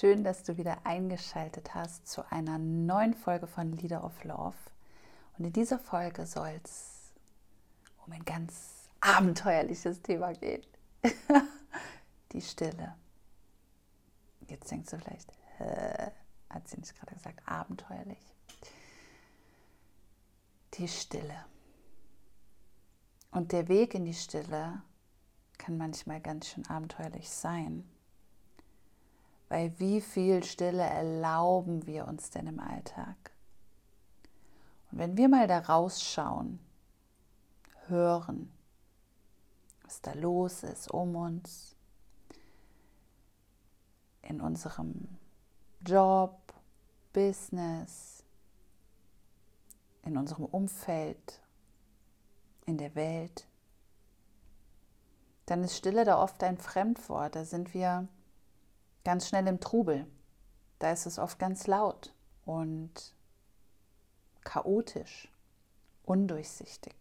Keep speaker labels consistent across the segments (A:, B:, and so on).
A: Schön, dass du wieder eingeschaltet hast zu einer neuen Folge von Leader of Love. Und in dieser Folge soll es um ein ganz abenteuerliches Thema gehen. Die Stille. Jetzt denkst du vielleicht, hat sie nicht gerade gesagt, abenteuerlich. Die Stille. Und der Weg in die Stille kann manchmal ganz schön abenteuerlich sein. Weil wie viel Stille erlauben wir uns denn im Alltag? Und wenn wir mal da rausschauen, hören, was da los ist um uns, in unserem Job, Business, in unserem Umfeld, in der Welt, dann ist Stille da oft ein Fremdwort. Da sind wir ganz schnell im Trubel. Da ist es oft ganz laut und chaotisch, undurchsichtig.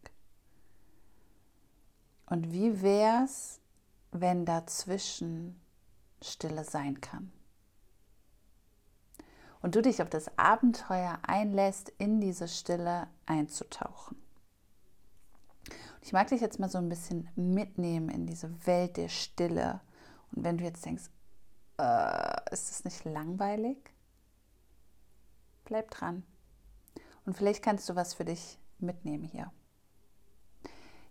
A: Und wie wäre es, wenn dazwischen Stille sein kann? Und du dich auf das Abenteuer einlässt, in diese Stille einzutauchen. Ich mag dich jetzt mal so ein bisschen mitnehmen in diese Welt der Stille. Und wenn du jetzt denkst, äh, ist es nicht langweilig? Bleib dran. Und vielleicht kannst du was für dich mitnehmen hier.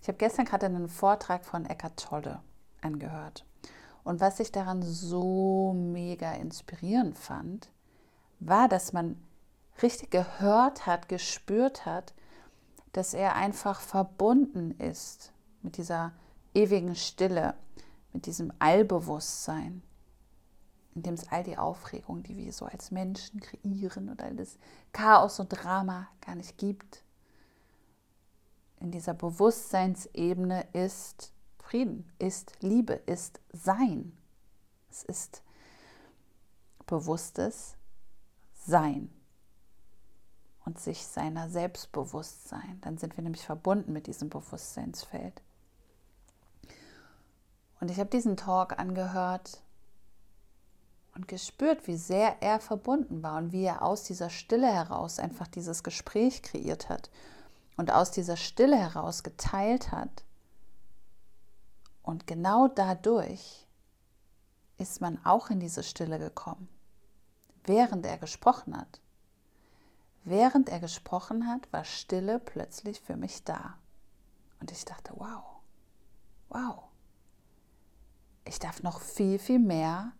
A: Ich habe gestern gerade einen Vortrag von Eckart Tolle angehört. Und was ich daran so mega inspirierend fand, war, dass man richtig gehört hat, gespürt hat, dass er einfach verbunden ist mit dieser ewigen Stille, mit diesem Allbewusstsein in dem es all die Aufregung, die wir so als Menschen kreieren und all das Chaos und Drama gar nicht gibt. In dieser Bewusstseinsebene ist Frieden, ist Liebe, ist Sein. Es ist bewusstes Sein und sich seiner selbst sein. Dann sind wir nämlich verbunden mit diesem Bewusstseinsfeld. Und ich habe diesen Talk angehört und gespürt, wie sehr er verbunden war und wie er aus dieser Stille heraus einfach dieses Gespräch kreiert hat und aus dieser Stille heraus geteilt hat. Und genau dadurch ist man auch in diese Stille gekommen, während er gesprochen hat. Während er gesprochen hat, war Stille plötzlich für mich da. Und ich dachte, wow, wow, ich darf noch viel, viel mehr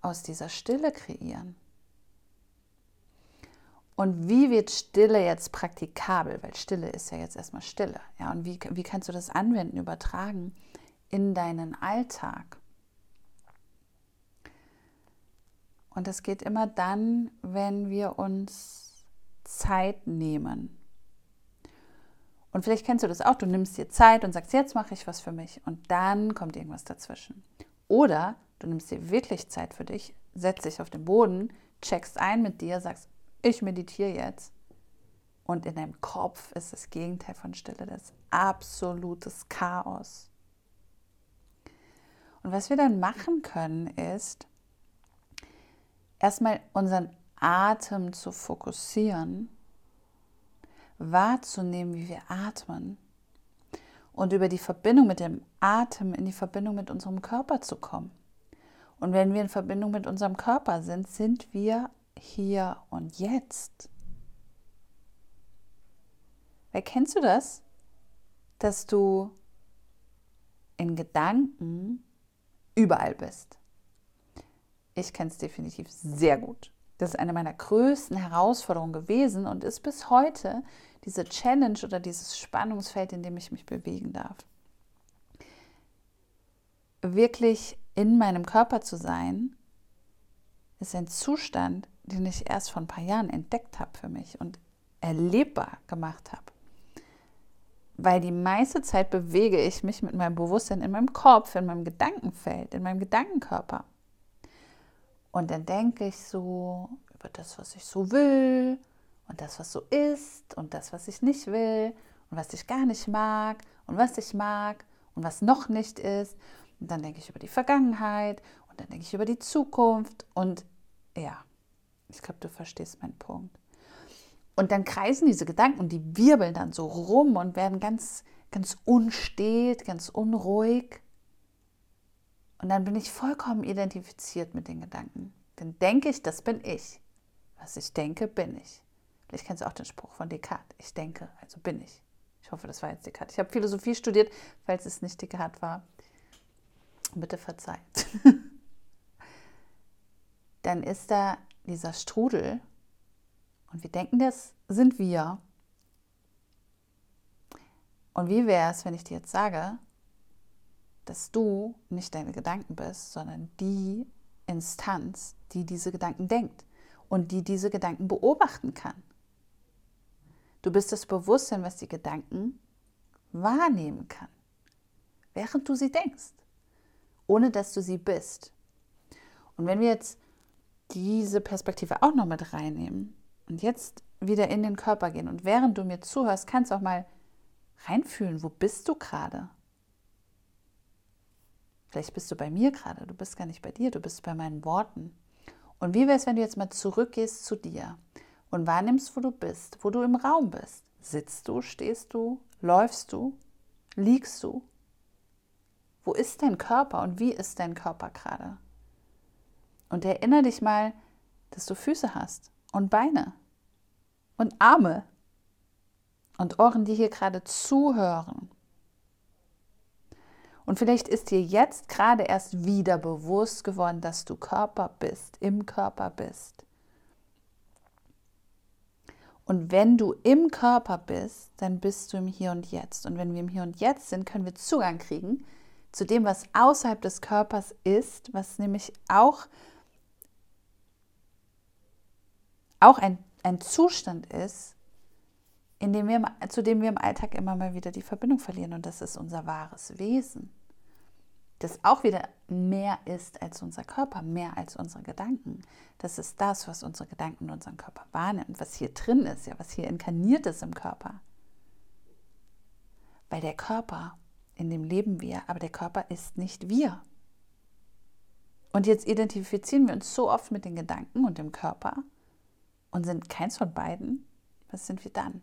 A: aus dieser Stille kreieren? Und wie wird Stille jetzt praktikabel? Weil Stille ist ja jetzt erstmal Stille. Ja, und wie, wie kannst du das anwenden, übertragen in deinen Alltag? Und das geht immer dann, wenn wir uns Zeit nehmen. Und vielleicht kennst du das auch, du nimmst dir Zeit und sagst, jetzt mache ich was für mich und dann kommt irgendwas dazwischen. Oder Du nimmst dir wirklich Zeit für dich, setzt dich auf den Boden, checkst ein mit dir, sagst, ich meditiere jetzt. Und in deinem Kopf ist das Gegenteil von Stille, das absolutes Chaos. Und was wir dann machen können, ist erstmal unseren Atem zu fokussieren, wahrzunehmen, wie wir atmen und über die Verbindung mit dem Atem in die Verbindung mit unserem Körper zu kommen. Und wenn wir in Verbindung mit unserem Körper sind, sind wir hier und jetzt. Weil kennst du das? Dass du in Gedanken überall bist. Ich kenne es definitiv sehr gut. Das ist eine meiner größten Herausforderungen gewesen und ist bis heute diese Challenge oder dieses Spannungsfeld, in dem ich mich bewegen darf. Wirklich in meinem Körper zu sein, ist ein Zustand, den ich erst vor ein paar Jahren entdeckt habe für mich und erlebbar gemacht habe. Weil die meiste Zeit bewege ich mich mit meinem Bewusstsein in meinem Kopf, in meinem Gedankenfeld, in meinem Gedankenkörper. Und dann denke ich so über das, was ich so will und das, was so ist und das, was ich nicht will und was ich gar nicht mag und was ich mag und was noch nicht ist. Und dann denke ich über die Vergangenheit und dann denke ich über die Zukunft. Und Ja, ich glaube, du verstehst meinen Punkt. Und dann kreisen diese Gedanken und die wirbeln dann so rum und werden ganz, ganz unstet, ganz unruhig. Und dann bin ich vollkommen identifiziert mit den Gedanken. Dann denke ich, das bin ich. Was ich denke, bin ich. Vielleicht kennst du auch den Spruch von Descartes. Ich denke, also bin ich. Ich hoffe, das war jetzt Descartes. Ich habe Philosophie studiert, falls es nicht Descartes war. Bitte verzeiht. Dann ist da dieser Strudel und wir denken, das sind wir. Und wie wäre es, wenn ich dir jetzt sage, dass du nicht deine Gedanken bist, sondern die Instanz, die diese Gedanken denkt und die diese Gedanken beobachten kann. Du bist das Bewusstsein, was die Gedanken wahrnehmen kann, während du sie denkst, ohne dass du sie bist. Und wenn wir jetzt diese Perspektive auch noch mit reinnehmen und jetzt wieder in den Körper gehen und während du mir zuhörst, kannst du auch mal reinfühlen, wo bist du gerade? Vielleicht bist du bei mir gerade, du bist gar nicht bei dir, du bist bei meinen Worten. Und wie wäre es, wenn du jetzt mal zurückgehst zu dir und wahrnimmst, wo du bist, wo du im Raum bist? Sitzt du, stehst du, läufst du, liegst du? Wo ist dein Körper und wie ist dein Körper gerade? Und erinnere dich mal, dass du Füße hast und Beine und Arme und Ohren, die hier gerade zuhören. Und vielleicht ist dir jetzt gerade erst wieder bewusst geworden, dass du Körper bist, im Körper bist. Und wenn du im Körper bist, dann bist du im Hier und Jetzt. Und wenn wir im Hier und Jetzt sind, können wir Zugang kriegen zu dem, was außerhalb des Körpers ist, was nämlich auch, auch ein, ein Zustand ist, in dem wir, zu dem wir im Alltag immer mal wieder die Verbindung verlieren. Und das ist unser wahres Wesen das auch wieder mehr ist als unser Körper, mehr als unsere Gedanken. Das ist das, was unsere Gedanken in unserem Körper wahrnehmen, was hier drin ist, ja, was hier inkarniert ist im Körper. Weil der Körper, in dem leben wir, aber der Körper ist nicht wir. Und jetzt identifizieren wir uns so oft mit den Gedanken und dem Körper und sind keins von beiden. Was sind wir dann?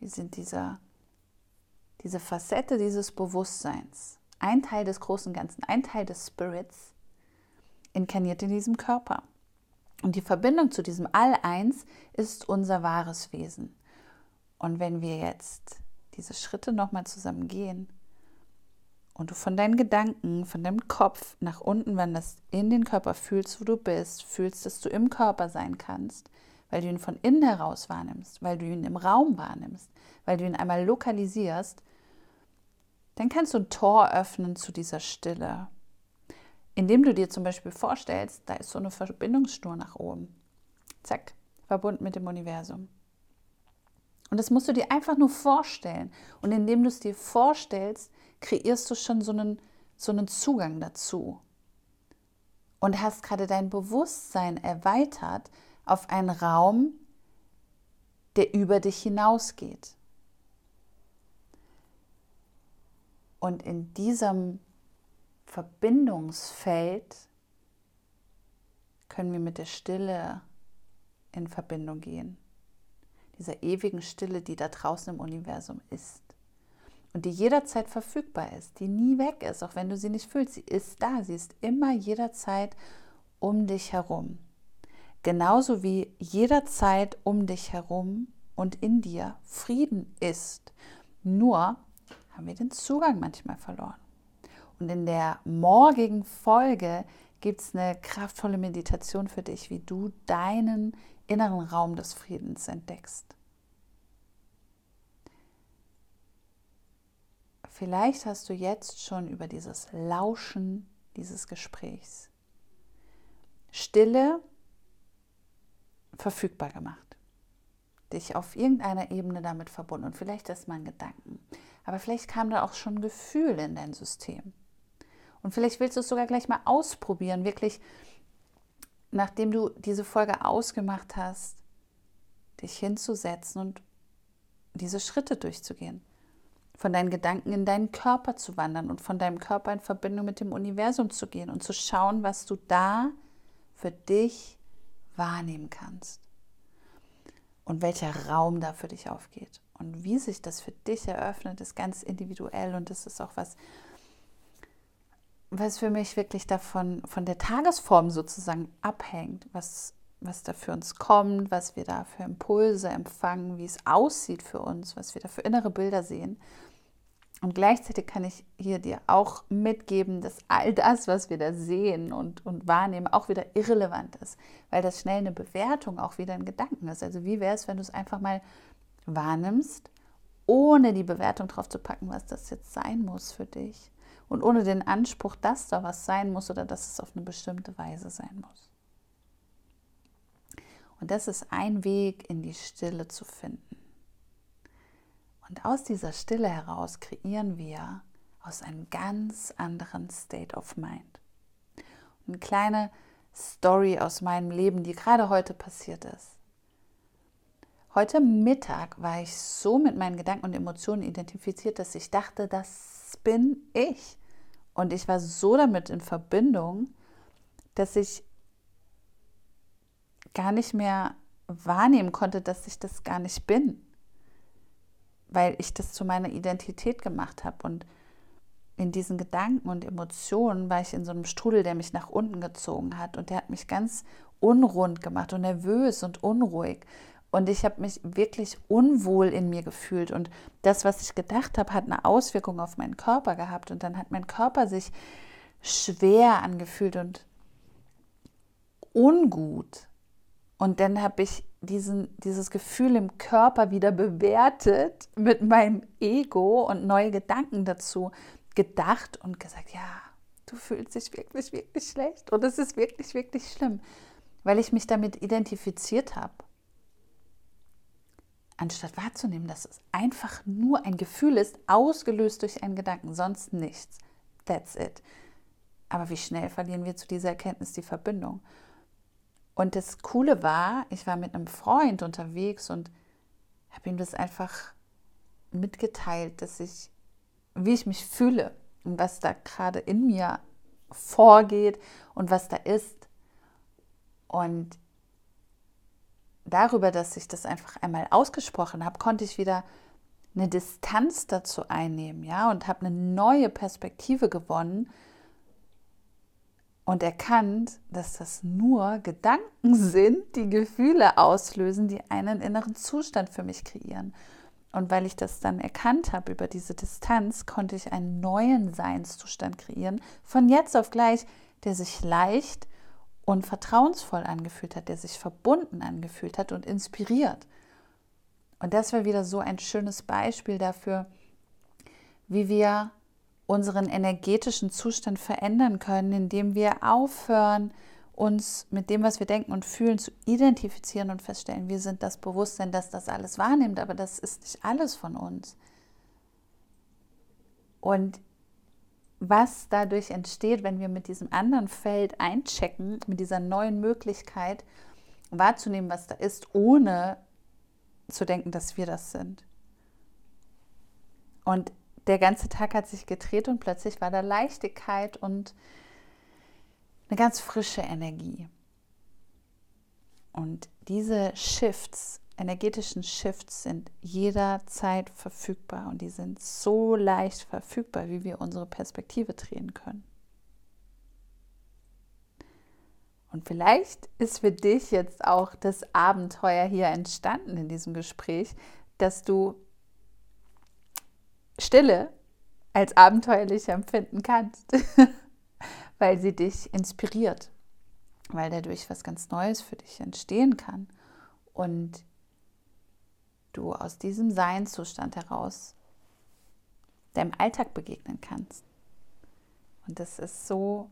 A: Wir sind dieser diese Facette dieses Bewusstseins, ein Teil des großen Ganzen, ein Teil des Spirits, inkarniert in diesem Körper. Und die Verbindung zu diesem All-Eins ist unser wahres Wesen. Und wenn wir jetzt diese Schritte nochmal zusammen gehen und du von deinen Gedanken, von deinem Kopf nach unten wanderst, in den Körper fühlst, wo du bist, fühlst, dass du im Körper sein kannst, weil du ihn von innen heraus wahrnimmst, weil du ihn im Raum wahrnimmst, weil du ihn einmal lokalisierst, dann kannst du ein Tor öffnen zu dieser Stille. Indem du dir zum Beispiel vorstellst, da ist so eine Verbindungsschnur nach oben. Zack, verbunden mit dem Universum. Und das musst du dir einfach nur vorstellen. Und indem du es dir vorstellst, kreierst du schon so einen, so einen Zugang dazu. Und hast gerade dein Bewusstsein erweitert auf einen Raum, der über dich hinausgeht. Und in diesem Verbindungsfeld können wir mit der Stille in Verbindung gehen. Dieser ewigen Stille, die da draußen im Universum ist. Und die jederzeit verfügbar ist, die nie weg ist, auch wenn du sie nicht fühlst. Sie ist da, sie ist immer jederzeit um dich herum. Genauso wie jederzeit um dich herum und in dir Frieden ist. Nur haben wir den Zugang manchmal verloren. Und in der morgigen Folge gibt es eine kraftvolle Meditation für dich, wie du deinen inneren Raum des Friedens entdeckst. Vielleicht hast du jetzt schon über dieses Lauschen dieses Gesprächs Stille verfügbar gemacht, dich auf irgendeiner Ebene damit verbunden und vielleicht ist mal ein Gedanken. Aber vielleicht kam da auch schon Gefühl in dein System. Und vielleicht willst du es sogar gleich mal ausprobieren, wirklich, nachdem du diese Folge ausgemacht hast, dich hinzusetzen und diese Schritte durchzugehen. Von deinen Gedanken in deinen Körper zu wandern und von deinem Körper in Verbindung mit dem Universum zu gehen und zu schauen, was du da für dich wahrnehmen kannst. Und welcher Raum da für dich aufgeht. Und wie sich das für dich eröffnet, ist ganz individuell und das ist auch was, was für mich wirklich davon, von der Tagesform sozusagen abhängt, was, was da für uns kommt, was wir da für Impulse empfangen, wie es aussieht für uns, was wir da für innere Bilder sehen. Und gleichzeitig kann ich hier dir auch mitgeben, dass all das, was wir da sehen und, und wahrnehmen, auch wieder irrelevant ist, weil das schnell eine Bewertung auch wieder ein Gedanken ist. Also wie wäre es, wenn du es einfach mal wahrnimmst, ohne die Bewertung drauf zu packen, was das jetzt sein muss für dich und ohne den Anspruch, dass da was sein muss oder dass es auf eine bestimmte Weise sein muss. Und das ist ein Weg, in die Stille zu finden. Und aus dieser Stille heraus kreieren wir aus einem ganz anderen State of Mind. Eine kleine Story aus meinem Leben, die gerade heute passiert ist. Heute Mittag war ich so mit meinen Gedanken und Emotionen identifiziert, dass ich dachte, das bin ich. Und ich war so damit in Verbindung, dass ich gar nicht mehr wahrnehmen konnte, dass ich das gar nicht bin weil ich das zu meiner Identität gemacht habe. Und in diesen Gedanken und Emotionen war ich in so einem Strudel, der mich nach unten gezogen hat. Und der hat mich ganz unrund gemacht und nervös und unruhig. Und ich habe mich wirklich unwohl in mir gefühlt. Und das, was ich gedacht habe, hat eine Auswirkung auf meinen Körper gehabt. Und dann hat mein Körper sich schwer angefühlt und ungut. Und dann habe ich diesen, dieses Gefühl im Körper wieder bewertet mit meinem Ego und neue Gedanken dazu gedacht und gesagt, ja, du fühlst dich wirklich, wirklich schlecht und es ist wirklich, wirklich schlimm, weil ich mich damit identifiziert habe. Anstatt wahrzunehmen, dass es einfach nur ein Gefühl ist, ausgelöst durch einen Gedanken, sonst nichts. That's it. Aber wie schnell verlieren wir zu dieser Erkenntnis die Verbindung? Und das Coole war, ich war mit einem Freund unterwegs und habe ihm das einfach mitgeteilt, dass ich, wie ich mich fühle und was da gerade in mir vorgeht und was da ist. Und darüber, dass ich das einfach einmal ausgesprochen habe, konnte ich wieder eine Distanz dazu einnehmen, ja, und habe eine neue Perspektive gewonnen und erkannt, dass das nur Gedanken sind, die Gefühle auslösen, die einen inneren Zustand für mich kreieren. Und weil ich das dann erkannt habe über diese Distanz, konnte ich einen neuen Seinszustand kreieren, von jetzt auf gleich, der sich leicht und vertrauensvoll angefühlt hat, der sich verbunden angefühlt hat und inspiriert. Und das war wieder so ein schönes Beispiel dafür, wie wir unseren energetischen Zustand verändern können, indem wir aufhören, uns mit dem, was wir denken und fühlen, zu identifizieren und feststellen, wir sind das Bewusstsein, das das alles wahrnimmt, aber das ist nicht alles von uns. Und was dadurch entsteht, wenn wir mit diesem anderen Feld einchecken, mit dieser neuen Möglichkeit wahrzunehmen, was da ist, ohne zu denken, dass wir das sind. Und der ganze Tag hat sich gedreht und plötzlich war da Leichtigkeit und eine ganz frische Energie. Und diese Shifts, energetischen Shifts sind jederzeit verfügbar und die sind so leicht verfügbar, wie wir unsere Perspektive drehen können. Und vielleicht ist für dich jetzt auch das Abenteuer hier entstanden in diesem Gespräch, dass du Stille als abenteuerlich empfinden kannst, weil sie dich inspiriert, weil dadurch was ganz Neues für dich entstehen kann und du aus diesem Seinszustand heraus deinem Alltag begegnen kannst. Und das ist so,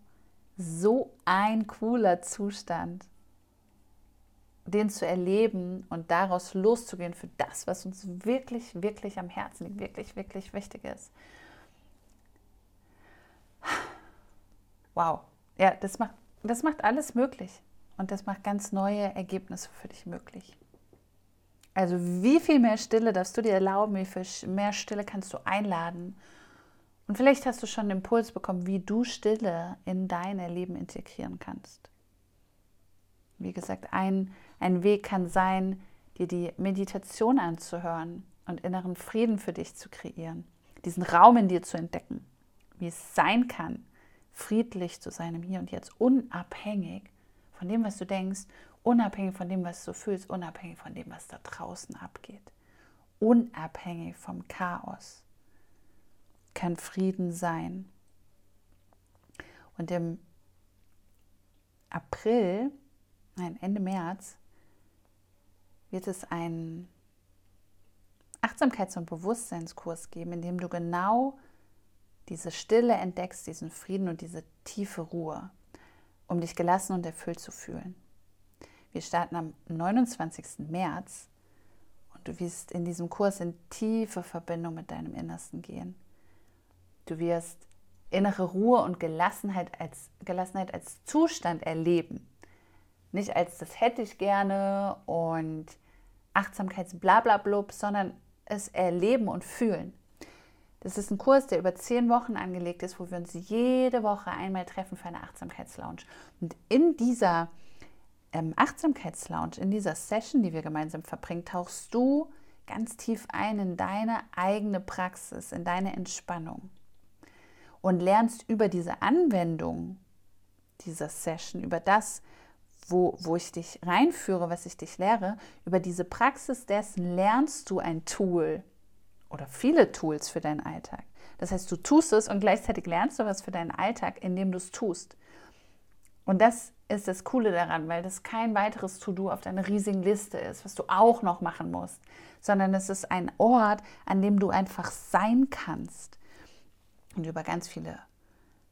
A: so ein cooler Zustand den zu erleben und daraus loszugehen für das, was uns wirklich, wirklich am Herzen liegt, wirklich, wirklich wichtig ist. Wow, ja, das macht, das macht alles möglich und das macht ganz neue Ergebnisse für dich möglich. Also wie viel mehr Stille darfst du dir erlauben, wie viel mehr Stille kannst du einladen. Und vielleicht hast du schon einen Impuls bekommen, wie du Stille in dein Leben integrieren kannst. Wie gesagt, ein, ein Weg kann sein, dir die Meditation anzuhören und inneren Frieden für dich zu kreieren, diesen Raum in dir zu entdecken, wie es sein kann, friedlich zu sein im Hier und Jetzt, unabhängig von dem, was du denkst, unabhängig von dem, was du fühlst, unabhängig von dem, was da draußen abgeht, unabhängig vom Chaos, kann Frieden sein. Und im April, nein, Ende März, wird es einen Achtsamkeits- und Bewusstseinskurs geben, in dem du genau diese Stille entdeckst, diesen Frieden und diese tiefe Ruhe, um dich gelassen und erfüllt zu fühlen. Wir starten am 29. März und du wirst in diesem Kurs in tiefe Verbindung mit deinem Innersten gehen. Du wirst innere Ruhe und Gelassenheit als, Gelassenheit als Zustand erleben. Nicht als das hätte ich gerne und Achtsamkeitsblablablub, sondern es erleben und fühlen. Das ist ein Kurs, der über zehn Wochen angelegt ist, wo wir uns jede Woche einmal treffen für eine Achtsamkeitslounge. Und in dieser ähm, Achtsamkeitslounge, in dieser Session, die wir gemeinsam verbringen, tauchst du ganz tief ein in deine eigene Praxis, in deine Entspannung und lernst über diese Anwendung dieser Session, über das, wo, wo ich dich reinführe, was ich dich lehre, über diese Praxis dessen lernst du ein Tool oder viele Tools für deinen Alltag. Das heißt, du tust es und gleichzeitig lernst du was für deinen Alltag, indem du es tust. Und das ist das Coole daran, weil das kein weiteres To-Do auf deiner riesigen Liste ist, was du auch noch machen musst, sondern es ist ein Ort, an dem du einfach sein kannst. Und über ganz viele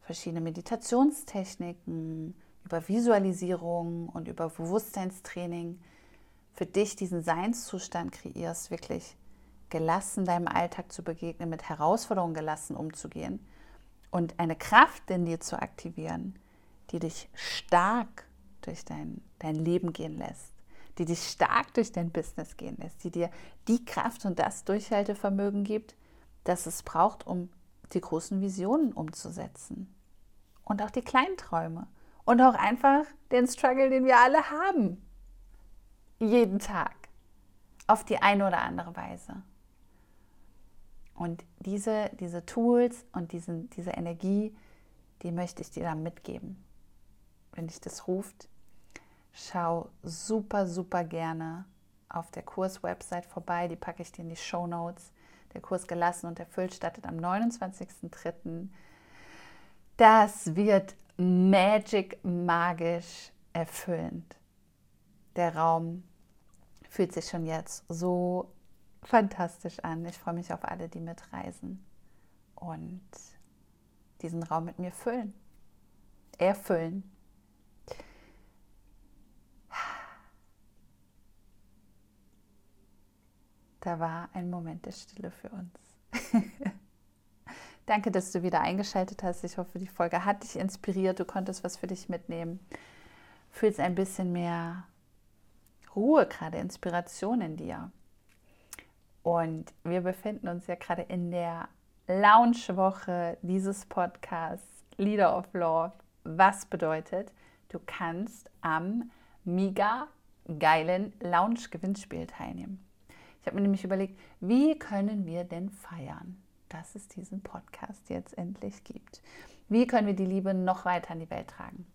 A: verschiedene Meditationstechniken, über Visualisierung und über Bewusstseinstraining für dich diesen Seinszustand kreierst, wirklich gelassen deinem Alltag zu begegnen, mit Herausforderungen gelassen umzugehen und eine Kraft in dir zu aktivieren, die dich stark durch dein, dein Leben gehen lässt, die dich stark durch dein Business gehen lässt, die dir die Kraft und das Durchhaltevermögen gibt, das es braucht, um die großen Visionen umzusetzen und auch die kleinen Träume und auch einfach den Struggle, den wir alle haben. Jeden Tag. Auf die eine oder andere Weise. Und diese, diese Tools und diesen, diese Energie, die möchte ich dir dann mitgeben. Wenn dich das ruft, schau super, super gerne auf der Kurs-Website vorbei. Die packe ich dir in die Show Notes. Der Kurs Gelassen und Erfüllt startet am 29.03. Das wird magic, magisch erfüllend. Der Raum fühlt sich schon jetzt so fantastisch an. Ich freue mich auf alle, die mitreisen und diesen Raum mit mir füllen. Erfüllen. Da war ein Moment der Stille für uns. Danke, dass du wieder eingeschaltet hast. Ich hoffe, die Folge hat dich inspiriert. Du konntest was für dich mitnehmen. Fühlst ein bisschen mehr Ruhe, gerade Inspiration in dir. Und wir befinden uns ja gerade in der Launchwoche dieses Podcasts Leader of Love. Was bedeutet, du kannst am mega geilen Launch-Gewinnspiel teilnehmen. Ich habe mir nämlich überlegt, wie können wir denn feiern? dass es diesen Podcast jetzt endlich gibt. Wie können wir die Liebe noch weiter in die Welt tragen?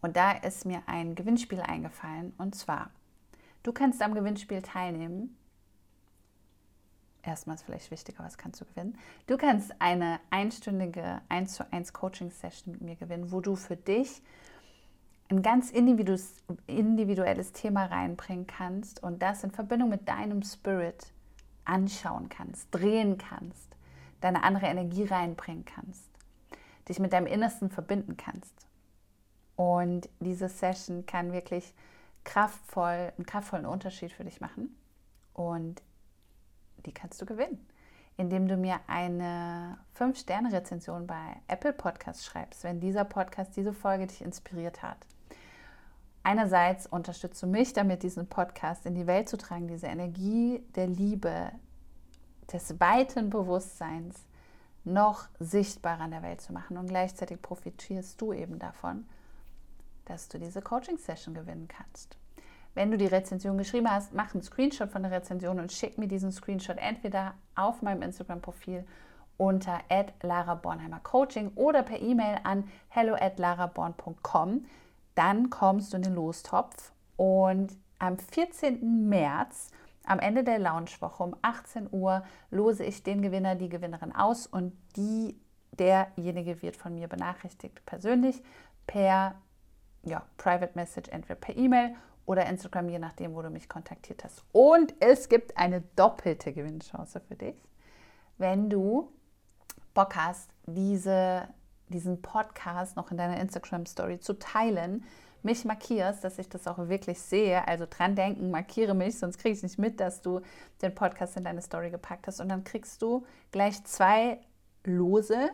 A: Und da ist mir ein Gewinnspiel eingefallen und zwar, du kannst am Gewinnspiel teilnehmen. Erstmal ist vielleicht wichtiger, was kannst du gewinnen? Du kannst eine einstündige 1 zu 1 Coaching-Session mit mir gewinnen, wo du für dich ein ganz individuelles Thema reinbringen kannst und das in Verbindung mit deinem Spirit anschauen kannst, drehen kannst, deine andere Energie reinbringen kannst, dich mit deinem Innersten verbinden kannst. Und diese Session kann wirklich kraftvoll, einen kraftvollen Unterschied für dich machen. Und die kannst du gewinnen, indem du mir eine 5-Sterne-Rezension bei Apple Podcasts schreibst, wenn dieser Podcast, diese Folge dich inspiriert hat. Einerseits unterstützt du mich damit, diesen Podcast in die Welt zu tragen, diese Energie der Liebe, des weiten Bewusstseins noch sichtbarer in der Welt zu machen. Und gleichzeitig profitierst du eben davon, dass du diese Coaching-Session gewinnen kannst. Wenn du die Rezension geschrieben hast, mach einen Screenshot von der Rezension und schick mir diesen Screenshot entweder auf meinem Instagram-Profil unter Lara Bornheimer Coaching oder per E-Mail an hello at laraborn.com. Dann kommst du in den Lostopf und am 14. März, am Ende der Launchwoche um 18 Uhr, lose ich den Gewinner, die Gewinnerin aus und die, derjenige wird von mir benachrichtigt persönlich per ja, Private Message, entweder per E-Mail oder Instagram, je nachdem, wo du mich kontaktiert hast. Und es gibt eine doppelte Gewinnchance für dich, wenn du Bock hast, diese, diesen Podcast noch in deiner Instagram-Story zu teilen, mich markierst, dass ich das auch wirklich sehe. Also dran denken, markiere mich, sonst kriege ich nicht mit, dass du den Podcast in deine Story gepackt hast. Und dann kriegst du gleich zwei Lose,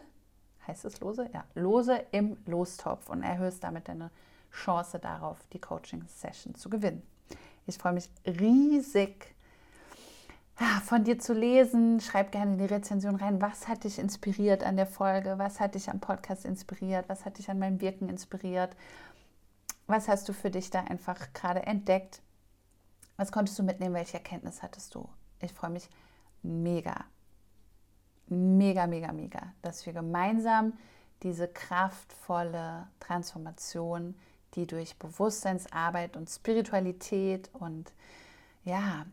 A: heißt es Lose? Ja, Lose im Lostopf und erhöhst damit deine Chance darauf, die Coaching-Session zu gewinnen. Ich freue mich riesig von dir zu lesen. Schreib gerne in die Rezension rein, was hat dich inspiriert an der Folge, was hat dich am Podcast inspiriert, was hat dich an meinem Wirken inspiriert, was hast du für dich da einfach gerade entdeckt, was konntest du mitnehmen, welche Erkenntnis hattest du. Ich freue mich mega, mega, mega, mega, dass wir gemeinsam diese kraftvolle Transformation die durch Bewusstseinsarbeit und Spiritualität und ja,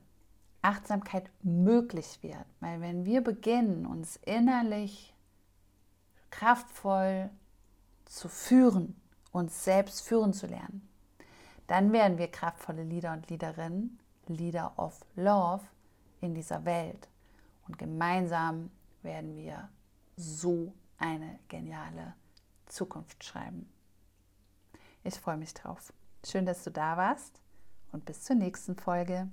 A: Achtsamkeit möglich wird. Weil wenn wir beginnen, uns innerlich kraftvoll zu führen, uns selbst führen zu lernen, dann werden wir kraftvolle Leader und Leaderinnen, Leader of Love in dieser Welt. Und gemeinsam werden wir so eine geniale Zukunft schreiben. Ich freue mich drauf. Schön, dass du da warst und bis zur nächsten Folge.